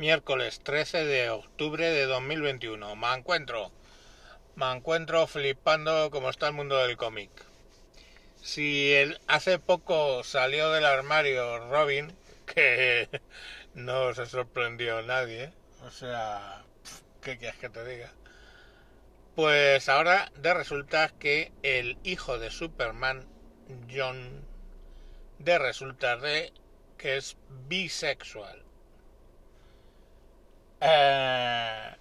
miércoles 13 de octubre de 2021. Me encuentro, me encuentro flipando como está el mundo del cómic. Si el, hace poco salió del armario Robin, que no se sorprendió nadie, o sea, ¿qué quieres que te diga? Pues ahora de resulta que el hijo de Superman, John, de resulta de que es bisexual. Eh,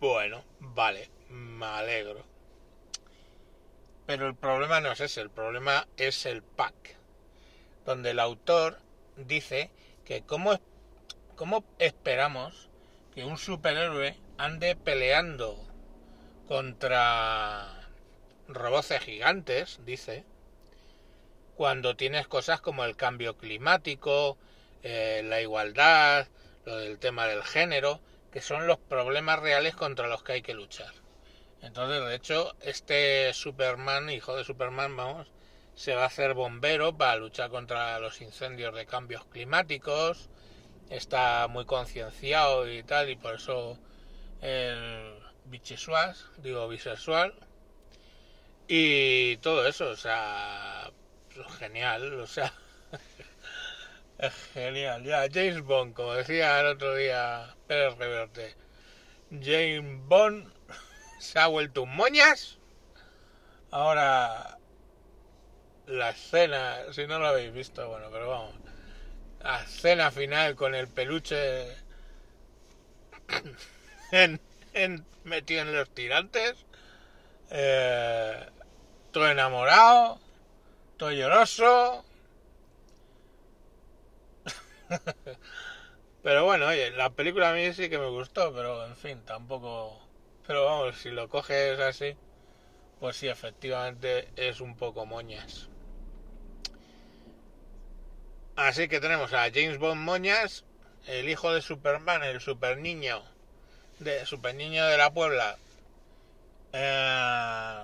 bueno, vale, me alegro. Pero el problema no es ese, el problema es el pack, donde el autor dice que cómo, cómo esperamos que un superhéroe ande peleando contra roboces gigantes, dice, cuando tienes cosas como el cambio climático, eh, la igualdad, lo del tema del género, que son los problemas reales contra los que hay que luchar. Entonces, de hecho, este Superman, hijo de Superman, vamos, se va a hacer bombero para luchar contra los incendios de cambios climáticos, está muy concienciado y tal, y por eso el bichisexual, digo bisexual, y todo eso, o sea, genial, o sea, genial. Ya, James Bond, como decía el otro día Pérez Reverte, James Bond se ha vuelto un moñas. Ahora, la escena, si no lo habéis visto, bueno, pero vamos, la escena final con el peluche metido en los tirantes, eh, todo enamorado, todo lloroso. pero bueno, oye, la película a mí sí que me gustó, pero en fin, tampoco... Pero vamos, si lo coges así, pues sí, efectivamente es un poco moñas. Así que tenemos a James Bond Moñas, el hijo de Superman, el super niño, de super niño de la Puebla, eh,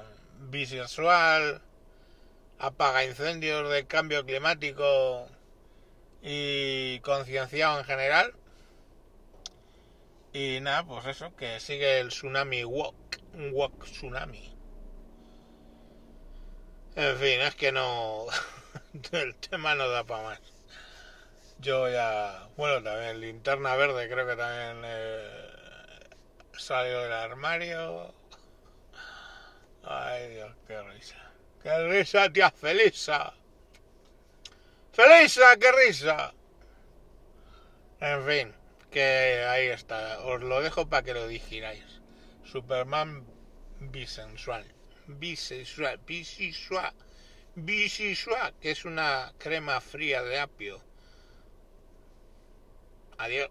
bisexual, apaga incendios de cambio climático y concienciado en general. Y nada, pues eso, que sigue el tsunami walk, walk tsunami. En fin, es que no, el tema no da para más. Yo ya, bueno, también linterna verde creo que también eh, salió del armario. Ay Dios, qué risa. ¡Qué risa, tía Felisa! ¡Felisa, qué risa! En fin, que ahí está. Os lo dejo para que lo digiráis. Superman bisensual. Bisexual. Bisexual. Bisexual. Que es una crema fría de apio. Adiós.